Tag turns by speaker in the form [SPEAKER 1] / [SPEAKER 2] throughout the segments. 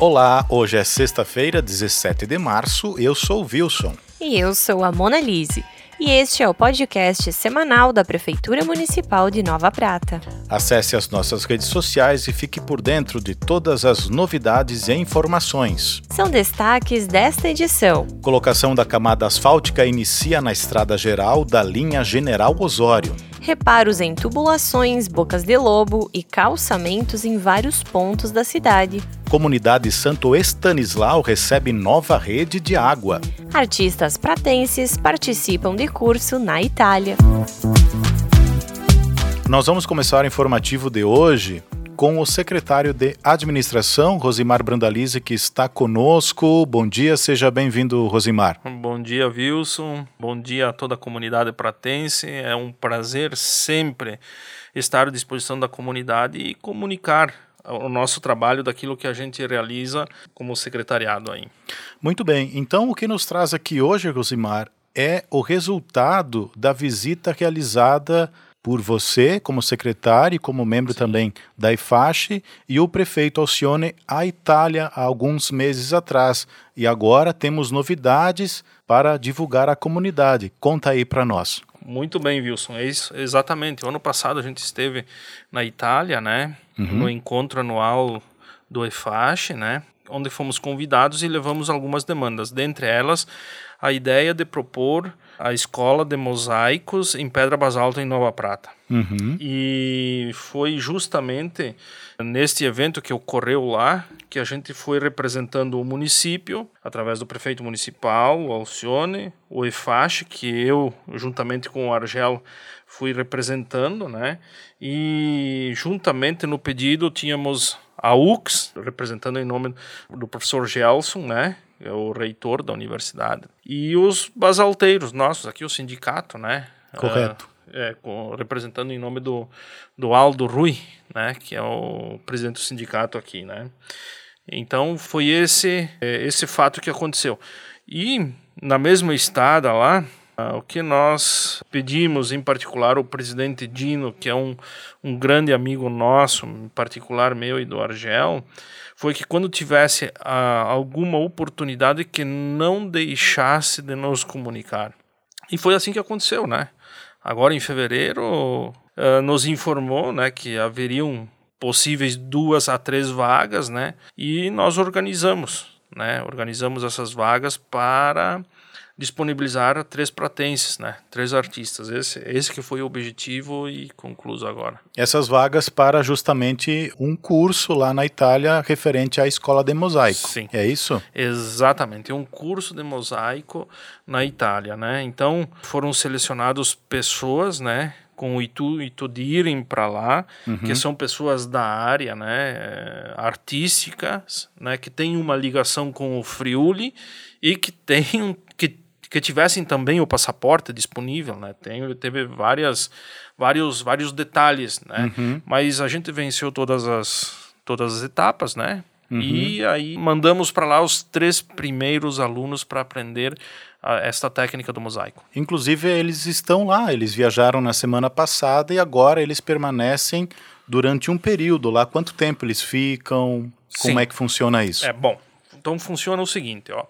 [SPEAKER 1] Olá, hoje é sexta-feira, 17 de março. Eu sou o Wilson.
[SPEAKER 2] E eu sou a Mona Lise. E este é o podcast semanal da Prefeitura Municipal de Nova Prata.
[SPEAKER 1] Acesse as nossas redes sociais e fique por dentro de todas as novidades e informações.
[SPEAKER 2] São destaques desta edição.
[SPEAKER 1] Colocação da camada asfáltica inicia na estrada geral da linha General Osório
[SPEAKER 2] reparos em tubulações, bocas de lobo e calçamentos em vários pontos da cidade.
[SPEAKER 1] Comunidade Santo Estanislau recebe nova rede de água.
[SPEAKER 2] Artistas pratenses participam de curso na Itália.
[SPEAKER 1] Nós vamos começar o informativo de hoje com o secretário de Administração, Rosimar Brandalize, que está conosco. Bom dia, seja bem-vindo, Rosimar.
[SPEAKER 3] Bom dia, Wilson. Bom dia a toda a comunidade pratense. É um prazer sempre estar à disposição da comunidade e comunicar o nosso trabalho daquilo que a gente realiza como secretariado aí.
[SPEAKER 1] Muito bem. Então, o que nos traz aqui hoje, Rosimar, é o resultado da visita realizada por você, como secretário e como membro Sim. também da IFASH, e o prefeito Alcione à Itália há alguns meses atrás. E agora temos novidades para divulgar à comunidade. Conta aí para nós.
[SPEAKER 3] Muito bem, Wilson. É isso, exatamente. O ano passado a gente esteve na Itália, né, uhum. no encontro anual do IFASH, né, onde fomos convidados e levamos algumas demandas. Dentre elas, a ideia de propor a escola de mosaicos em pedra basalto em Nova Prata. Uhum. E foi justamente neste evento que ocorreu lá que a gente foi representando o município através do prefeito municipal, o Alcione, o EFASH, que eu, juntamente com o Argel, fui representando, né? E juntamente no pedido tínhamos a UX, representando em nome do professor Gelson, né? É o reitor da universidade. E os basalteiros nossos, aqui o sindicato, né?
[SPEAKER 1] Correto.
[SPEAKER 3] É, é, representando em nome do, do Aldo Rui, né? Que é o presidente do sindicato aqui, né? Então foi esse, é, esse fato que aconteceu. E na mesma estada lá, o que nós pedimos, em particular, o presidente Dino, que é um, um grande amigo nosso, em particular meu e do Argel, foi que quando tivesse ah, alguma oportunidade que não deixasse de nos comunicar. E foi assim que aconteceu, né? Agora em fevereiro ah, nos informou, né, que haveriam possíveis duas a três vagas, né? E nós organizamos, né? Organizamos essas vagas para disponibilizar três pratenses, né? Três artistas. Esse, esse que foi o objetivo e concluso agora.
[SPEAKER 1] Essas vagas para justamente um curso lá na Itália referente à escola de mosaico.
[SPEAKER 3] Sim.
[SPEAKER 1] É isso?
[SPEAKER 3] Exatamente. Um curso de mosaico na Itália, né? Então foram selecionados pessoas, né? com o intuito de irem para lá, uhum. que são pessoas da área, né, artísticas, né, que têm uma ligação com o Friuli e que têm que que tivessem também o passaporte disponível, né? Tem, teve várias, vários, vários detalhes, né? Uhum. Mas a gente venceu todas as, todas as etapas, né? Uhum. E aí mandamos para lá os três primeiros alunos para aprender a, esta técnica do mosaico.
[SPEAKER 1] Inclusive eles estão lá, eles viajaram na semana passada e agora eles permanecem durante um período lá. Quanto tempo eles ficam? Como Sim. é que funciona isso?
[SPEAKER 3] É bom. Então funciona o seguinte, ó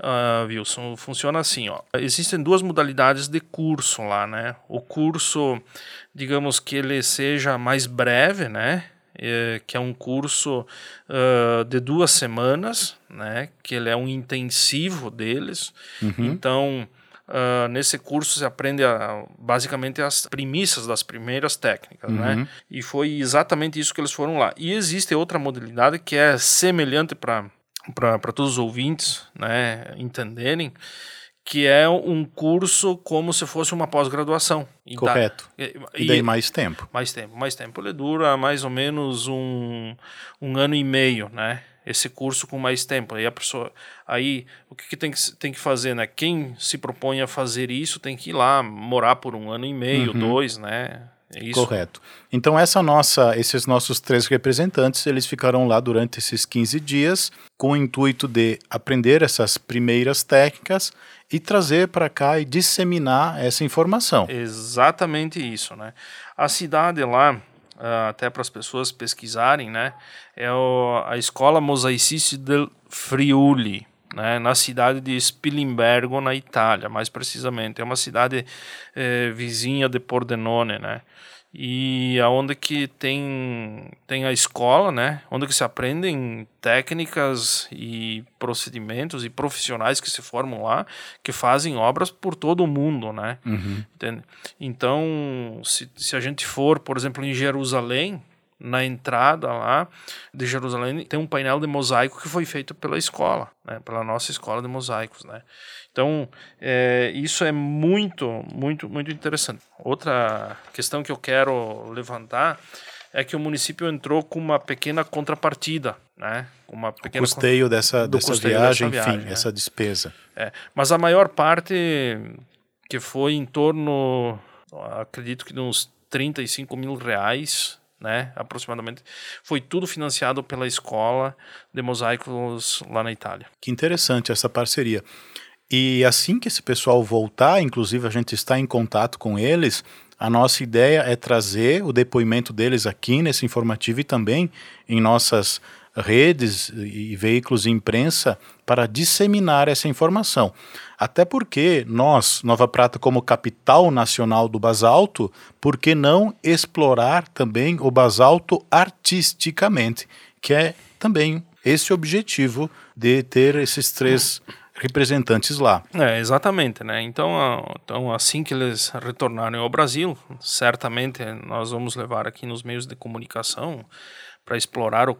[SPEAKER 3] uh, Wilson, funciona assim, ó. Existem duas modalidades de curso lá, né? O curso, digamos que ele seja mais breve, né? É, que é um curso uh, de duas semanas, né? Que ele é um intensivo deles. Uhum. Então, Uh, nesse curso você aprende a, basicamente as premissas das primeiras técnicas, né? uhum. né? E foi exatamente isso que eles foram lá. E existe outra modalidade que é semelhante para para todos os ouvintes né, entenderem, que é um curso como se fosse uma pós-graduação.
[SPEAKER 1] Correto. E, e daí mais tempo.
[SPEAKER 3] Mais tempo, mais tempo. Ele dura mais ou menos um, um ano e meio, né? Esse curso com mais tempo. Aí a pessoa, aí o que, que, tem, que tem que fazer, né? Quem se propõe a fazer isso tem que ir lá morar por um ano e meio, uhum. dois, né?
[SPEAKER 1] É isso? Correto. Então essa nossa, esses nossos três representantes, eles ficarão lá durante esses 15 dias com o intuito de aprender essas primeiras técnicas e trazer para cá e disseminar essa informação.
[SPEAKER 3] Exatamente isso, né? A cidade lá, uh, até para as pessoas pesquisarem, né? É a Escola Mosaicisti del Friuli, né, na cidade de Spilimbergo, na Itália, mais precisamente. É uma cidade eh, vizinha de Pordenone, né? e aonde que tem tem a escola, né, onde que se aprendem técnicas e procedimentos e profissionais que se formam lá, que fazem obras por todo o mundo, né? Uhum. Então, se, se a gente for, por exemplo, em Jerusalém, na entrada lá de Jerusalém tem um painel de mosaico que foi feito pela escola, né, pela nossa escola de mosaicos, né. Então é, isso é muito, muito, muito interessante. Outra questão que eu quero levantar é que o município entrou com uma pequena contrapartida, né, uma pequena
[SPEAKER 1] o custeio dessa, dessa custeio viagem, dessa viagem, enfim, né? essa despesa.
[SPEAKER 3] É, mas a maior parte que foi em torno, acredito que de uns 35 mil reais né, aproximadamente, foi tudo financiado pela escola de mosaicos lá na Itália.
[SPEAKER 1] Que interessante essa parceria. E assim que esse pessoal voltar, inclusive a gente está em contato com eles, a nossa ideia é trazer o depoimento deles aqui nesse informativo e também em nossas redes e veículos de imprensa para disseminar essa informação. Até porque nós, Nova Prata, como capital nacional do basalto, por que não explorar também o basalto artisticamente, que é também esse objetivo de ter esses três representantes lá.
[SPEAKER 3] É, exatamente, né? Então, então, assim que eles retornarem ao Brasil, certamente nós vamos levar aqui nos meios de comunicação para explorar o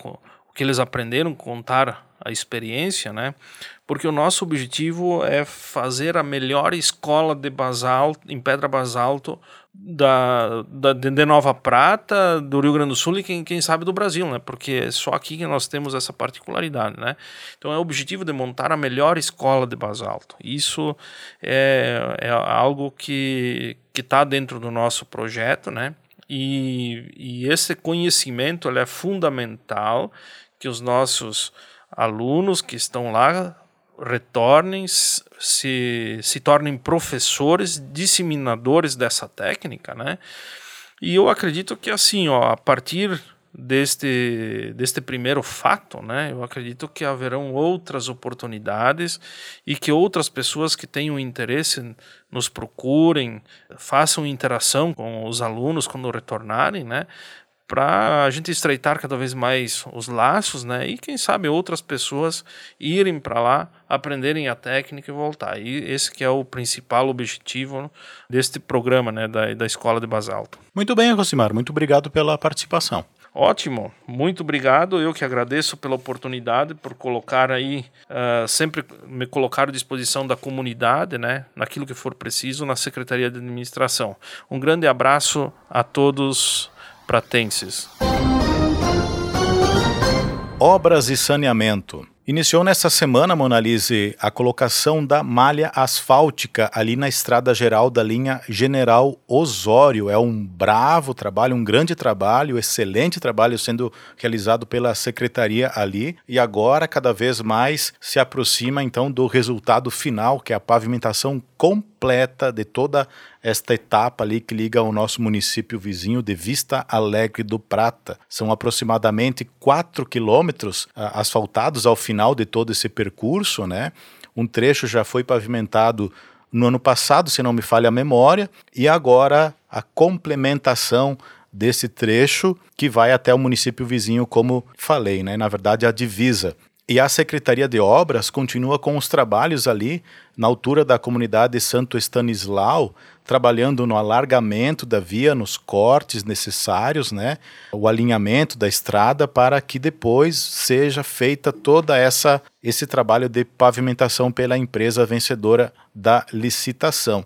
[SPEAKER 3] que eles aprenderam, contar a experiência, né? Porque o nosso objetivo é fazer a melhor escola de basalto, em pedra basalto da, da de Nova Prata, do Rio Grande do Sul e quem, quem sabe do Brasil, né? Porque é só aqui que nós temos essa particularidade, né? Então é o objetivo de montar a melhor escola de basalto. Isso é, é algo que que está dentro do nosso projeto, né? E, e esse conhecimento é fundamental que os nossos alunos que estão lá retornem, se, se tornem professores, disseminadores dessa técnica, né? E eu acredito que assim, ó, a partir deste, deste primeiro fato, né, eu acredito que haverão outras oportunidades e que outras pessoas que tenham interesse nos procurem, façam interação com os alunos quando retornarem, né, para a gente estreitar cada vez mais os laços, né? E quem sabe outras pessoas irem para lá, aprenderem a técnica e voltar. E esse que é o principal objetivo deste programa, né, da, da Escola de Basalto.
[SPEAKER 1] Muito bem, Rosimar, muito obrigado pela participação.
[SPEAKER 3] Ótimo, muito obrigado. Eu que agradeço pela oportunidade, por colocar aí, uh, sempre me colocar à disposição da comunidade, né, naquilo que for preciso, na Secretaria de Administração. Um grande abraço a todos pratenses.
[SPEAKER 1] Obras e saneamento. Iniciou nessa semana, Monalise, a colocação da malha asfáltica ali na estrada geral da linha General Osório. É um bravo trabalho, um grande trabalho, excelente trabalho sendo realizado pela secretaria ali. E agora, cada vez mais, se aproxima então do resultado final, que é a pavimentação completa de toda esta etapa ali que liga o nosso município vizinho de Vista Alegre do Prata. São aproximadamente 4 quilômetros ah, asfaltados ao final de todo esse percurso, né? Um trecho já foi pavimentado no ano passado, se não me falha a memória, e agora a complementação desse trecho que vai até o município vizinho, como falei, né? Na verdade, a divisa. E a Secretaria de Obras continua com os trabalhos ali na altura da comunidade Santo Estanislau, trabalhando no alargamento da via, nos cortes necessários, né? O alinhamento da estrada para que depois seja feita toda essa esse trabalho de pavimentação pela empresa vencedora da licitação.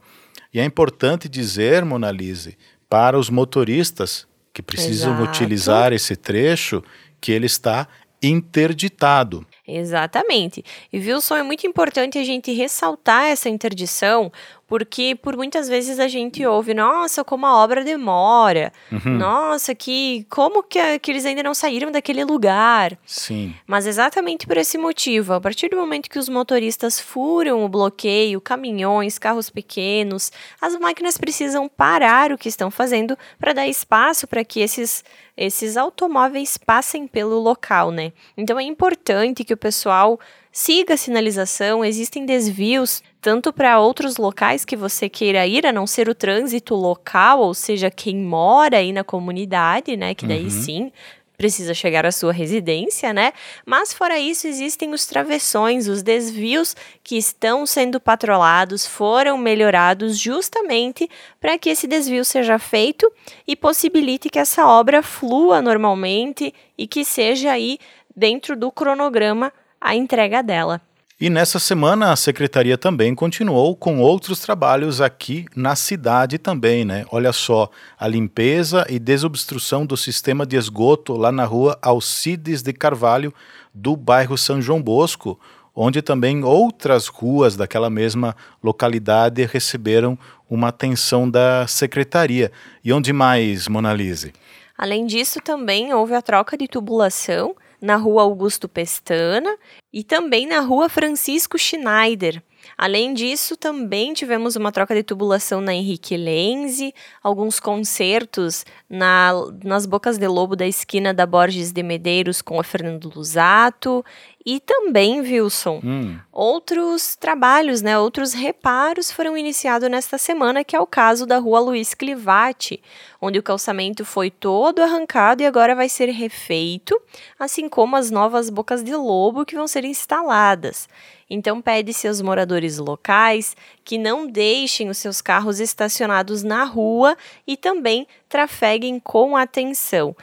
[SPEAKER 1] E é importante dizer, Monalise, para os motoristas que precisam Exato. utilizar esse trecho, que ele está interditado.
[SPEAKER 2] Exatamente. E Wilson, é muito importante a gente ressaltar essa interdição, porque por muitas vezes a gente ouve, nossa, como a obra demora, uhum. nossa, que como que, que eles ainda não saíram daquele lugar.
[SPEAKER 1] Sim.
[SPEAKER 2] Mas exatamente por esse motivo, a partir do momento que os motoristas furam o bloqueio, caminhões, carros pequenos, as máquinas precisam parar o que estão fazendo para dar espaço para que esses esses automóveis passem pelo local, né? Então é importante que o pessoal siga a sinalização, existem desvios tanto para outros locais que você queira ir, a não ser o trânsito local, ou seja, quem mora aí na comunidade, né? Que daí uhum. sim precisa chegar à sua residência, né? Mas fora isso, existem os travessões, os desvios que estão sendo patrolados, foram melhorados justamente para que esse desvio seja feito e possibilite que essa obra flua normalmente e que seja aí dentro do cronograma a entrega dela.
[SPEAKER 1] E nessa semana a secretaria também continuou com outros trabalhos aqui na cidade também, né? Olha só, a limpeza e desobstrução do sistema de esgoto lá na rua Alcides de Carvalho, do bairro São João Bosco, onde também outras ruas daquela mesma localidade receberam uma atenção da secretaria. E onde mais, Monalise?
[SPEAKER 2] Além disso, também houve a troca de tubulação na rua Augusto Pestana e também na rua Francisco Schneider. Além disso, também tivemos uma troca de tubulação na Henrique Lenze, alguns concertos na, nas Bocas de Lobo da esquina da Borges de Medeiros com o Fernando Lusato e também, Wilson, hum. outros trabalhos, né, outros reparos foram iniciados nesta semana, que é o caso da rua Luiz Clivati, onde o calçamento foi todo arrancado e agora vai ser refeito, assim como as novas bocas de lobo que vão ser instaladas. Então pede-se aos moradores locais que não deixem os seus carros estacionados na rua e também trafeguem com atenção.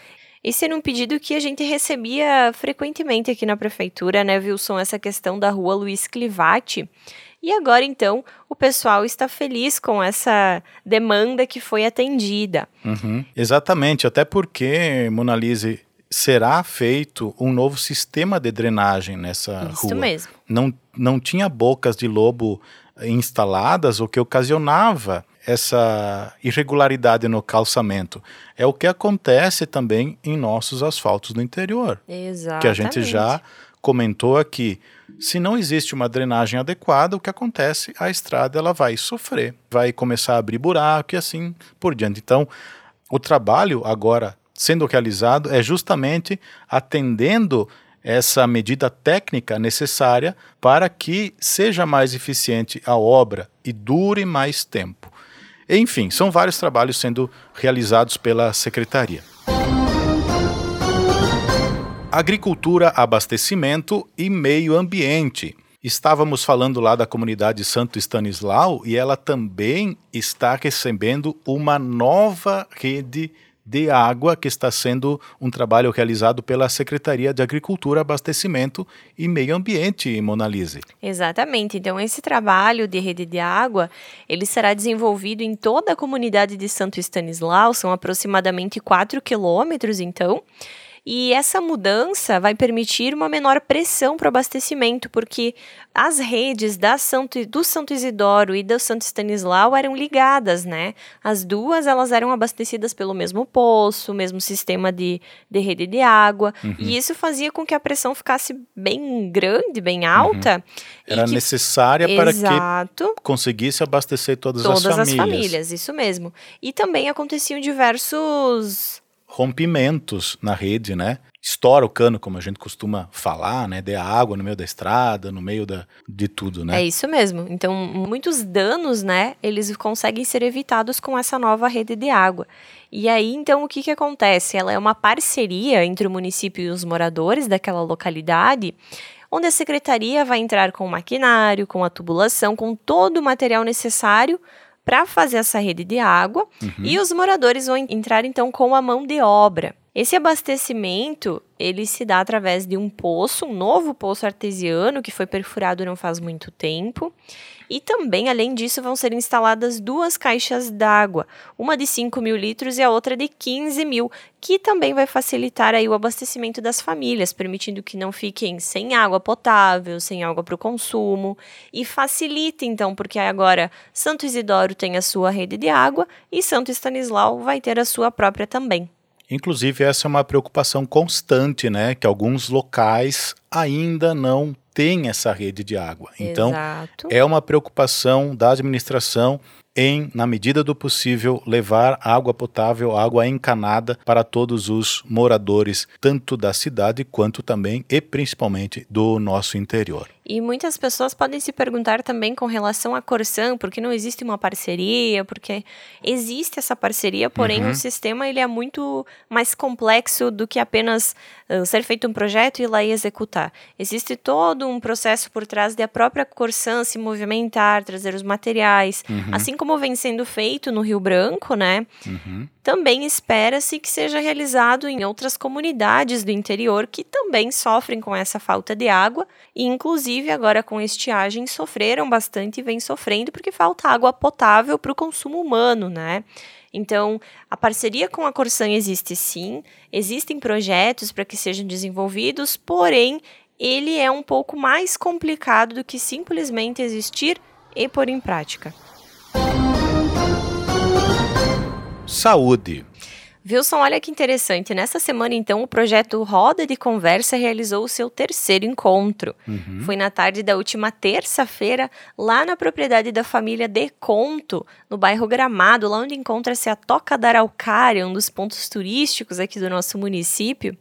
[SPEAKER 2] Esse era um pedido que a gente recebia frequentemente aqui na prefeitura, né, Wilson? Essa questão da rua Luiz Clivati. E agora, então, o pessoal está feliz com essa demanda que foi atendida.
[SPEAKER 1] Uhum. Exatamente, até porque, Monalise, será feito um novo sistema de drenagem nessa
[SPEAKER 2] Isso
[SPEAKER 1] rua.
[SPEAKER 2] Isso mesmo.
[SPEAKER 1] Não, não tinha bocas de lobo instaladas, o que ocasionava essa irregularidade no calçamento. É o que acontece também em nossos asfaltos no interior.
[SPEAKER 2] Exatamente.
[SPEAKER 1] Que a gente já comentou aqui. Se não existe uma drenagem adequada, o que acontece? A estrada ela vai sofrer, vai começar a abrir buraco e assim por diante. Então, o trabalho agora sendo realizado é justamente atendendo essa medida técnica necessária para que seja mais eficiente a obra e dure mais tempo. Enfim, são vários trabalhos sendo realizados pela Secretaria. Agricultura, abastecimento e meio ambiente. Estávamos falando lá da comunidade Santo Stanislau e ela também está recebendo uma nova rede de água, que está sendo um trabalho realizado pela Secretaria de Agricultura, Abastecimento e Meio Ambiente, Monalise.
[SPEAKER 2] Exatamente. Então, esse trabalho de rede de água, ele será desenvolvido em toda a comunidade de Santo Stanislau, são aproximadamente 4 quilômetros, então, e essa mudança vai permitir uma menor pressão para o abastecimento, porque as redes da Santo, do Santo Isidoro e do Santo Stanislau eram ligadas, né? As duas elas eram abastecidas pelo mesmo poço, mesmo sistema de, de rede de água, uhum. e isso fazia com que a pressão ficasse bem grande, bem alta. Uhum.
[SPEAKER 1] Era
[SPEAKER 2] que...
[SPEAKER 1] necessária para que conseguisse abastecer todas,
[SPEAKER 2] todas
[SPEAKER 1] as famílias.
[SPEAKER 2] Todas as famílias, isso mesmo. E também aconteciam diversos
[SPEAKER 1] rompimentos na rede, né? Estoura o cano, como a gente costuma falar, né? De água no meio da estrada, no meio da, de tudo, né?
[SPEAKER 2] É isso mesmo. Então, muitos danos, né? Eles conseguem ser evitados com essa nova rede de água. E aí, então, o que, que acontece? Ela é uma parceria entre o município e os moradores daquela localidade onde a secretaria vai entrar com o maquinário, com a tubulação, com todo o material necessário para fazer essa rede de água uhum. e os moradores vão entrar então com a mão de obra. Esse abastecimento, ele se dá através de um poço, um novo poço artesiano que foi perfurado não faz muito tempo. E também, além disso, vão ser instaladas duas caixas d'água, uma de 5 mil litros e a outra de 15 mil, que também vai facilitar aí o abastecimento das famílias, permitindo que não fiquem sem água potável, sem água para o consumo, e facilita então, porque agora Santo Isidoro tem a sua rede de água e Santo Estanislau vai ter a sua própria também.
[SPEAKER 1] Inclusive, essa é uma preocupação constante, né? Que alguns locais ainda não têm essa rede de água. Então,
[SPEAKER 2] Exato.
[SPEAKER 1] é uma preocupação da administração em, na medida do possível, levar água potável, água encanada para todos os moradores, tanto da cidade quanto também e principalmente do nosso interior.
[SPEAKER 2] E muitas pessoas podem se perguntar também com relação à Corsan, porque não existe uma parceria, porque existe essa parceria, porém uhum. o sistema ele é muito mais complexo do que apenas uh, ser feito um projeto e ir lá e executar. Existe todo um processo por trás da própria Corsan se movimentar, trazer os materiais, uhum. assim como vem sendo feito no Rio Branco, né? Uhum também espera-se que seja realizado em outras comunidades do interior que também sofrem com essa falta de água e, inclusive, agora com estiagem, sofreram bastante e vêm sofrendo porque falta água potável para o consumo humano, né? Então, a parceria com a Corsan existe sim, existem projetos para que sejam desenvolvidos, porém, ele é um pouco mais complicado do que simplesmente existir e pôr em prática.
[SPEAKER 1] Saúde.
[SPEAKER 2] Wilson, olha que interessante. Nessa semana, então, o projeto Roda de Conversa realizou o seu terceiro encontro. Uhum. Foi na tarde da última terça-feira, lá na propriedade da família De Conto, no bairro Gramado, lá onde encontra-se a Toca da Araucária, um dos pontos turísticos aqui do nosso município.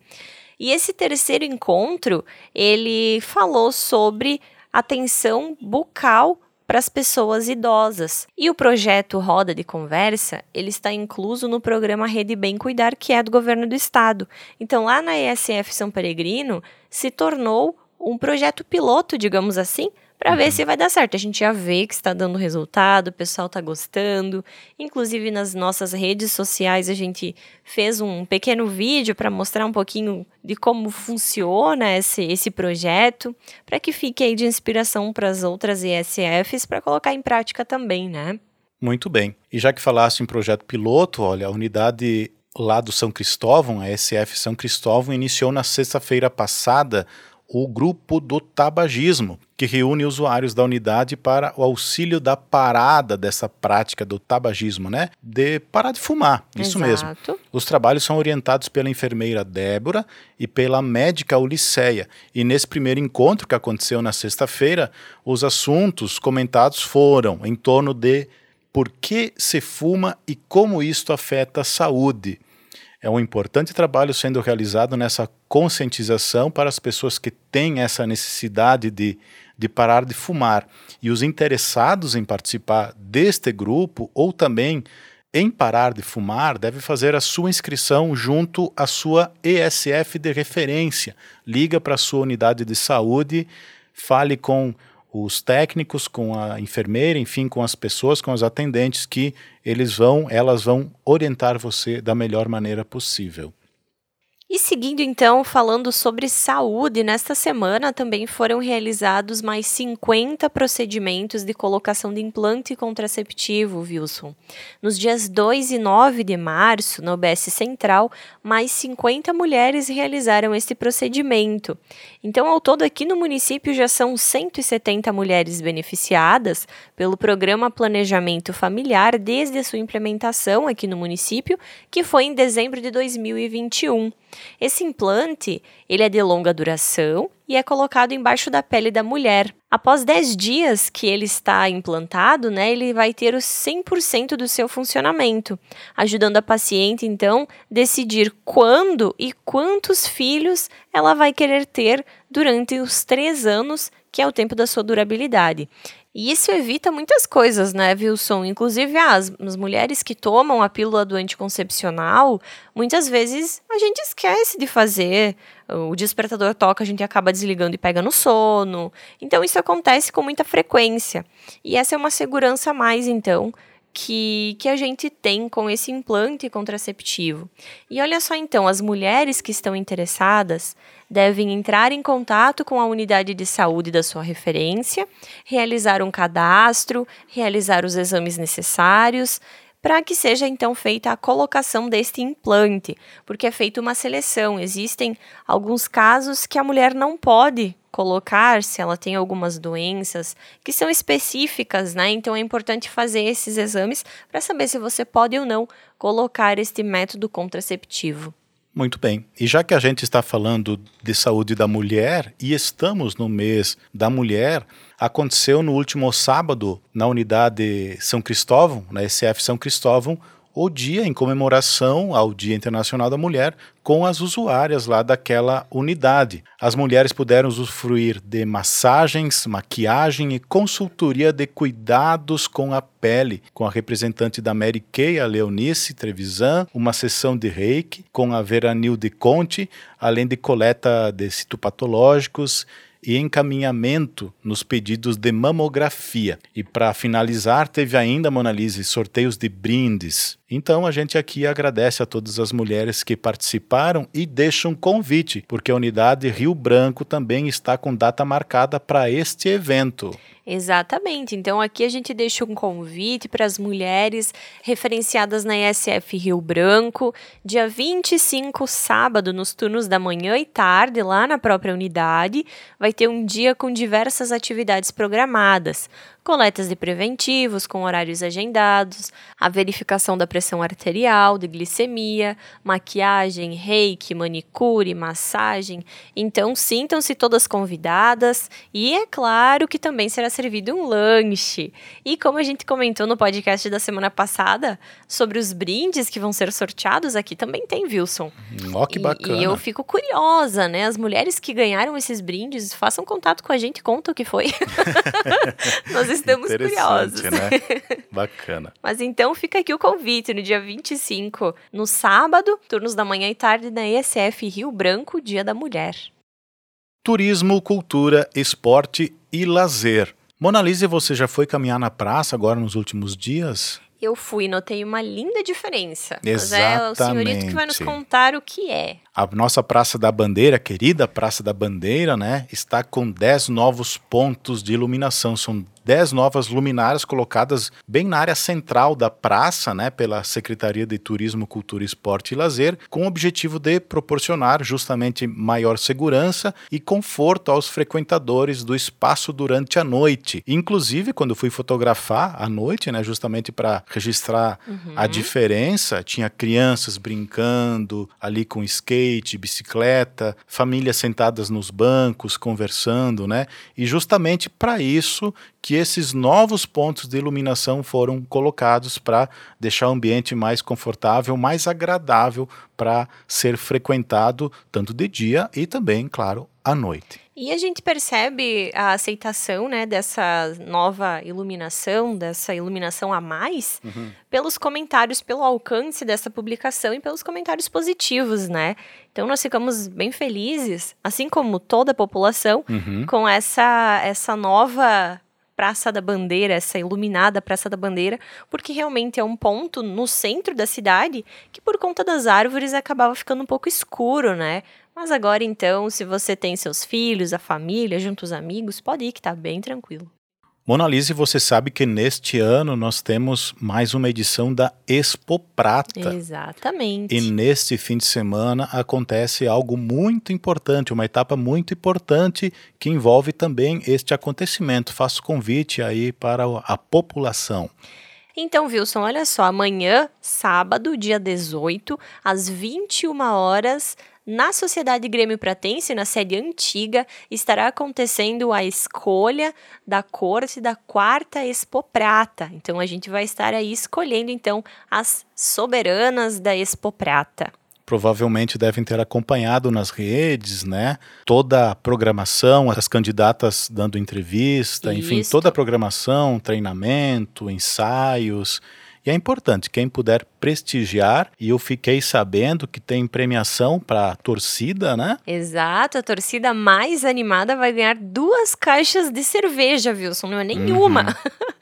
[SPEAKER 2] E esse terceiro encontro, ele falou sobre atenção bucal para as pessoas idosas. E o projeto Roda de Conversa, ele está incluso no programa Rede Bem Cuidar, que é do governo do estado. Então, lá na ESF São Peregrino, se tornou um projeto piloto, digamos assim, para uhum. ver se vai dar certo. A gente já vê que está dando resultado, o pessoal está gostando. Inclusive nas nossas redes sociais a gente fez um pequeno vídeo para mostrar um pouquinho de como funciona esse, esse projeto, para que fique aí de inspiração para as outras ESFs para colocar em prática também, né?
[SPEAKER 1] Muito bem. E já que falasse em projeto piloto, olha, a unidade lá do São Cristóvão, a SF São Cristóvão, iniciou na sexta-feira passada o grupo do tabagismo, que reúne usuários da unidade para o auxílio da parada dessa prática do tabagismo, né? De parar de fumar, isso Exato. mesmo. Os trabalhos são orientados pela enfermeira Débora e pela médica Uliceia. E nesse primeiro encontro que aconteceu na sexta-feira, os assuntos comentados foram em torno de por que se fuma e como isto afeta a saúde é um importante trabalho sendo realizado nessa conscientização para as pessoas que têm essa necessidade de, de parar de fumar. E os interessados em participar deste grupo ou também em parar de fumar deve fazer a sua inscrição junto à sua ESF de referência. Liga para a sua unidade de saúde, fale com os técnicos, com a enfermeira, enfim, com as pessoas, com os atendentes que eles vão, elas vão orientar você da melhor maneira possível.
[SPEAKER 2] E seguindo então, falando sobre saúde, nesta semana também foram realizados mais 50 procedimentos de colocação de implante contraceptivo, Wilson. Nos dias 2 e 9 de março, na OBS Central, mais 50 mulheres realizaram este procedimento. Então, ao todo aqui no município já são 170 mulheres beneficiadas pelo programa Planejamento Familiar desde a sua implementação aqui no município, que foi em dezembro de 2021. Esse implante, ele é de longa duração e é colocado embaixo da pele da mulher. Após 10 dias que ele está implantado, né, ele vai ter o 100% do seu funcionamento, ajudando a paciente então decidir quando e quantos filhos ela vai querer ter durante os três anos, que é o tempo da sua durabilidade. E isso evita muitas coisas, né, Wilson? Inclusive, as, as mulheres que tomam a pílula do anticoncepcional, muitas vezes a gente esquece de fazer. O despertador toca, a gente acaba desligando e pega no sono. Então, isso acontece com muita frequência. E essa é uma segurança a mais, então, que, que a gente tem com esse implante contraceptivo. E olha só então, as mulheres que estão interessadas devem entrar em contato com a unidade de saúde da sua referência, realizar um cadastro, realizar os exames necessários, para que seja então feita a colocação deste implante, porque é feita uma seleção. Existem alguns casos que a mulher não pode colocar se ela tem algumas doenças que são específicas, né? Então é importante fazer esses exames para saber se você pode ou não colocar este método contraceptivo.
[SPEAKER 1] Muito bem. E já que a gente está falando de saúde da mulher e estamos no mês da mulher, aconteceu no último sábado na unidade São Cristóvão, na SF São Cristóvão, o dia em comemoração ao Dia Internacional da Mulher com as usuárias lá daquela unidade. As mulheres puderam usufruir de massagens, maquiagem e consultoria de cuidados com a pele, com a representante da Mary Kay, a Leonice Trevisan, uma sessão de reiki com a Veranilde Conte, além de coleta de citopatológicos e encaminhamento nos pedidos de mamografia. E para finalizar, teve ainda, Mona Lisa, sorteios de brindes. Então a gente aqui agradece a todas as mulheres que participaram e deixa um convite, porque a unidade Rio Branco também está com data marcada para este evento.
[SPEAKER 2] Exatamente. Então aqui a gente deixa um convite para as mulheres referenciadas na ESF Rio Branco, dia 25, sábado, nos turnos da manhã e tarde, lá na própria unidade. Vai ter um dia com diversas atividades programadas coletas de preventivos com horários agendados, a verificação da pressão arterial, de glicemia, maquiagem, reiki, manicure, massagem. Então, sintam-se todas convidadas e é claro que também será servido um lanche. E como a gente comentou no podcast da semana passada sobre os brindes que vão ser sorteados, aqui também tem, Wilson.
[SPEAKER 1] Ó, oh, que bacana.
[SPEAKER 2] E, e eu fico curiosa, né? As mulheres que ganharam esses brindes, façam contato com a gente, conta o que foi. Nós estamos curiosos.
[SPEAKER 1] Né? Bacana.
[SPEAKER 2] Mas então fica aqui o convite no dia 25, no sábado, turnos da manhã e tarde na ESF Rio Branco, Dia da Mulher.
[SPEAKER 1] Turismo, cultura, esporte e lazer. Mona Lisa, você já foi caminhar na praça agora nos últimos dias?
[SPEAKER 2] Eu fui, notei uma linda diferença.
[SPEAKER 1] Exatamente.
[SPEAKER 2] Mas é o senhorito que vai nos contar o que é.
[SPEAKER 1] A nossa Praça da Bandeira, querida Praça da Bandeira, né, está com 10 novos pontos de iluminação. São 10 novas luminárias colocadas bem na área central da praça, né, pela Secretaria de Turismo, Cultura, Esporte e Lazer, com o objetivo de proporcionar justamente maior segurança e conforto aos frequentadores do espaço durante a noite. Inclusive, quando fui fotografar à noite, né, justamente para registrar uhum. a diferença, tinha crianças brincando ali com skate, bicicleta, famílias sentadas nos bancos conversando, né? E justamente para isso que esses novos pontos de iluminação foram colocados para deixar o ambiente mais confortável, mais agradável para ser frequentado tanto de dia e também, claro, à noite.
[SPEAKER 2] E a gente percebe a aceitação né, dessa nova iluminação, dessa iluminação a mais, uhum. pelos comentários, pelo alcance dessa publicação e pelos comentários positivos, né? Então nós ficamos bem felizes, assim como toda a população, uhum. com essa, essa nova Praça da Bandeira, essa iluminada Praça da Bandeira, porque realmente é um ponto no centro da cidade que por conta das árvores acabava ficando um pouco escuro, né? Mas agora então, se você tem seus filhos, a família, junto os amigos, pode ir que tá bem tranquilo.
[SPEAKER 1] Mona Lisa, você sabe que neste ano nós temos mais uma edição da Expo Prata.
[SPEAKER 2] Exatamente.
[SPEAKER 1] E neste fim de semana acontece algo muito importante, uma etapa muito importante que envolve também este acontecimento. Faço convite aí para a população.
[SPEAKER 2] Então, Wilson, olha só, amanhã, sábado, dia 18, às 21 horas, na Sociedade Grêmio Pratense, na sede antiga, estará acontecendo a escolha da corte da quarta Expo Prata. Então a gente vai estar aí escolhendo então as soberanas da Expo Prata
[SPEAKER 1] provavelmente devem ter acompanhado nas redes, né? Toda a programação, as candidatas dando entrevista, Isso. enfim, toda a programação, treinamento, ensaios. E é importante, quem puder prestigiar, e eu fiquei sabendo que tem premiação para a torcida, né?
[SPEAKER 2] Exato, a torcida mais animada vai ganhar duas caixas de cerveja, Wilson, não é nenhuma. Uhum.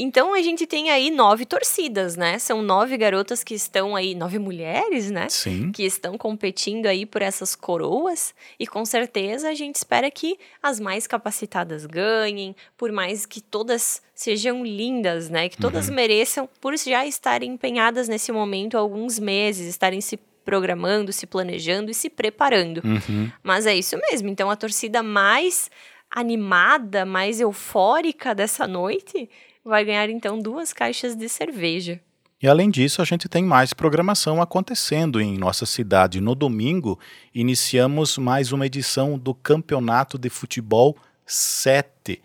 [SPEAKER 2] Então a gente tem aí nove torcidas, né? São nove garotas que estão aí, nove mulheres, né?
[SPEAKER 1] Sim.
[SPEAKER 2] Que estão competindo aí por essas coroas. E com certeza a gente espera que as mais capacitadas ganhem, por mais que todas sejam lindas, né? Que todas uhum. mereçam, por já estarem empenhadas nesse momento há alguns meses, estarem se programando, se planejando e se preparando.
[SPEAKER 1] Uhum.
[SPEAKER 2] Mas é isso mesmo. Então a torcida mais animada, mais eufórica dessa noite vai ganhar então duas caixas de cerveja.
[SPEAKER 1] E além disso, a gente tem mais programação acontecendo em nossa cidade. No domingo, iniciamos mais uma edição do Campeonato de Futebol 7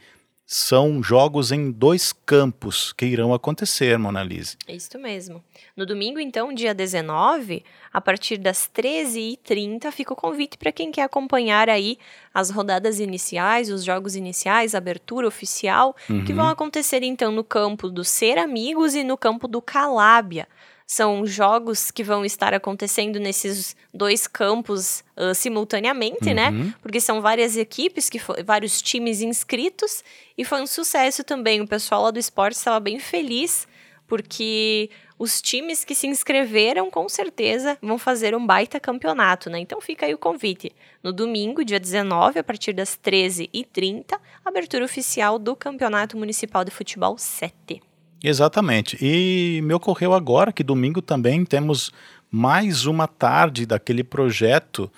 [SPEAKER 1] são jogos em dois campos que irão acontecer, Monalise.
[SPEAKER 2] É isso mesmo. No domingo, então, dia 19, a partir das 13h30, fica o convite para quem quer acompanhar aí as rodadas iniciais, os jogos iniciais, abertura oficial, uhum. que vão acontecer então no campo do Ser Amigos e no campo do Calábia são jogos que vão estar acontecendo nesses dois campos uh, simultaneamente, né? uhum. né? Porque são várias equipes, que vários times inscritos, e foi um sucesso também. O pessoal lá do esporte estava bem feliz, porque os times que se inscreveram, com certeza, vão fazer um baita campeonato, né? Então fica aí o convite. No domingo, dia 19, a partir das 13h30, abertura oficial do Campeonato Municipal de Futebol 7.
[SPEAKER 1] Exatamente. E me ocorreu agora que domingo também temos mais uma tarde daquele projeto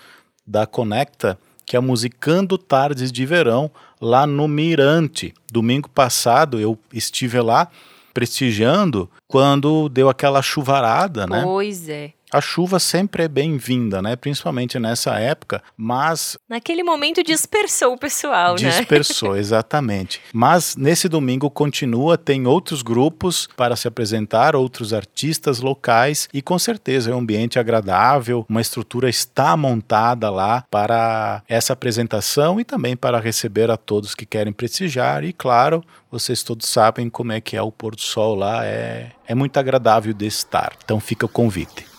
[SPEAKER 1] da Conecta, que é Musicando Tardes de Verão, lá no Mirante. Domingo passado eu estive lá prestigiando quando deu aquela chuvarada, né?
[SPEAKER 2] Pois é.
[SPEAKER 1] A chuva sempre é bem-vinda, né? Principalmente nessa época, mas.
[SPEAKER 2] Naquele momento dispersou o pessoal,
[SPEAKER 1] dispersou, né? Dispersou, exatamente. Mas nesse domingo continua, tem outros grupos para se apresentar, outros artistas locais e com certeza é um ambiente agradável, uma estrutura está montada lá para essa apresentação e também para receber a todos que querem prestigiar. E claro, vocês todos sabem como é que é o pôr do sol lá, é, é muito agradável de estar. Então fica o convite.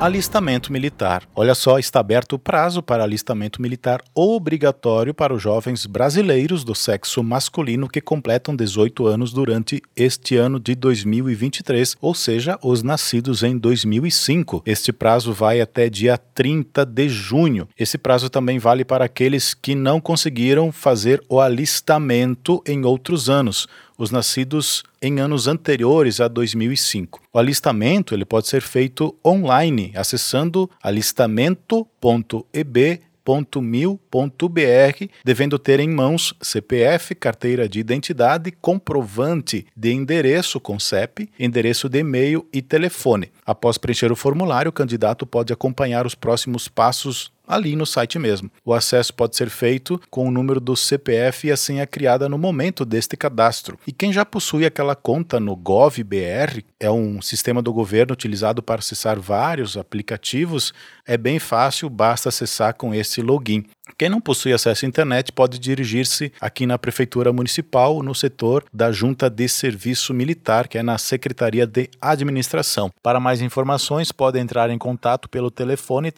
[SPEAKER 1] Alistamento militar. Olha só, está aberto o prazo para alistamento militar obrigatório para os jovens brasileiros do sexo masculino que completam 18 anos durante este ano de 2023, ou seja, os nascidos em 2005. Este prazo vai até dia 30 de junho. Esse prazo também vale para aqueles que não conseguiram fazer o alistamento em outros anos os nascidos em anos anteriores a 2005. O alistamento ele pode ser feito online, acessando alistamento.eb www.mil.br, devendo ter em mãos CPF, carteira de identidade, comprovante de endereço com CEP, endereço de e-mail e telefone. Após preencher o formulário, o candidato pode acompanhar os próximos passos ali no site mesmo. O acesso pode ser feito com o número do CPF e a senha criada no momento deste cadastro. E quem já possui aquela conta no GovBR, é um sistema do governo utilizado para acessar vários aplicativos, é bem fácil, basta acessar com esse login. Quem não possui acesso à internet pode dirigir-se aqui na Prefeitura Municipal, no setor da Junta de Serviço Militar, que é na Secretaria de Administração. Para mais informações, pode entrar em contato pelo telefone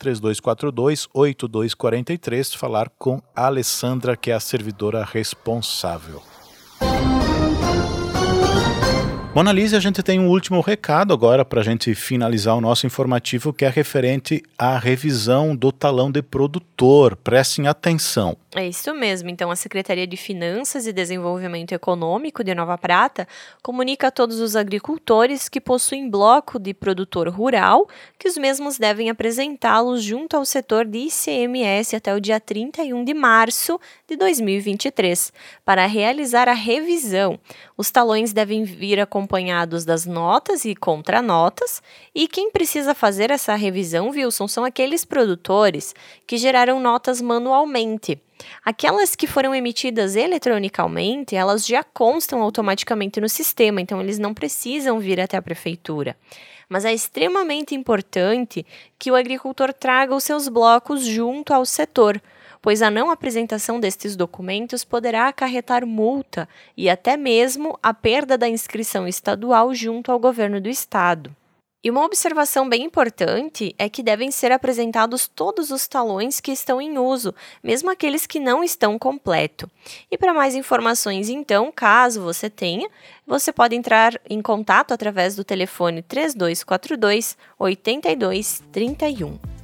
[SPEAKER 1] 3242-8243, falar com a Alessandra, que é a servidora responsável. Mona Lisa, a gente tem um último recado agora para a gente finalizar o nosso informativo, que é referente à revisão do talão de produtor. Prestem atenção.
[SPEAKER 2] É isso mesmo. Então, a Secretaria de Finanças e Desenvolvimento Econômico de Nova Prata comunica a todos os agricultores que possuem bloco de produtor rural que os mesmos devem apresentá-los junto ao setor de ICMS até o dia 31 de março de 2023 para realizar a revisão. Os talões devem vir acompanhados das notas e contranotas, e quem precisa fazer essa revisão, Wilson, são aqueles produtores que geraram notas manualmente. Aquelas que foram emitidas eletronicamente, elas já constam automaticamente no sistema, então eles não precisam vir até a prefeitura. Mas é extremamente importante que o agricultor traga os seus blocos junto ao setor, pois a não apresentação destes documentos poderá acarretar multa e até mesmo a perda da inscrição estadual junto ao governo do estado. E uma observação bem importante é que devem ser apresentados todos os talões que estão em uso, mesmo aqueles que não estão completo. E para mais informações, então, caso você tenha, você pode entrar em contato através do telefone 3242 8231.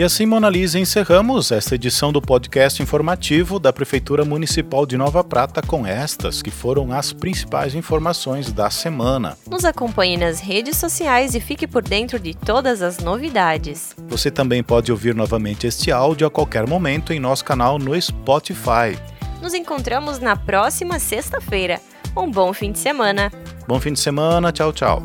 [SPEAKER 1] E assim, Mona Lisa, encerramos esta edição do podcast informativo da Prefeitura Municipal de Nova Prata com estas que foram as principais informações da semana.
[SPEAKER 2] Nos acompanhe nas redes sociais e fique por dentro de todas as novidades.
[SPEAKER 1] Você também pode ouvir novamente este áudio a qualquer momento em nosso canal no Spotify.
[SPEAKER 2] Nos encontramos na próxima sexta-feira. Um bom fim de semana.
[SPEAKER 1] Bom fim de semana, tchau, tchau.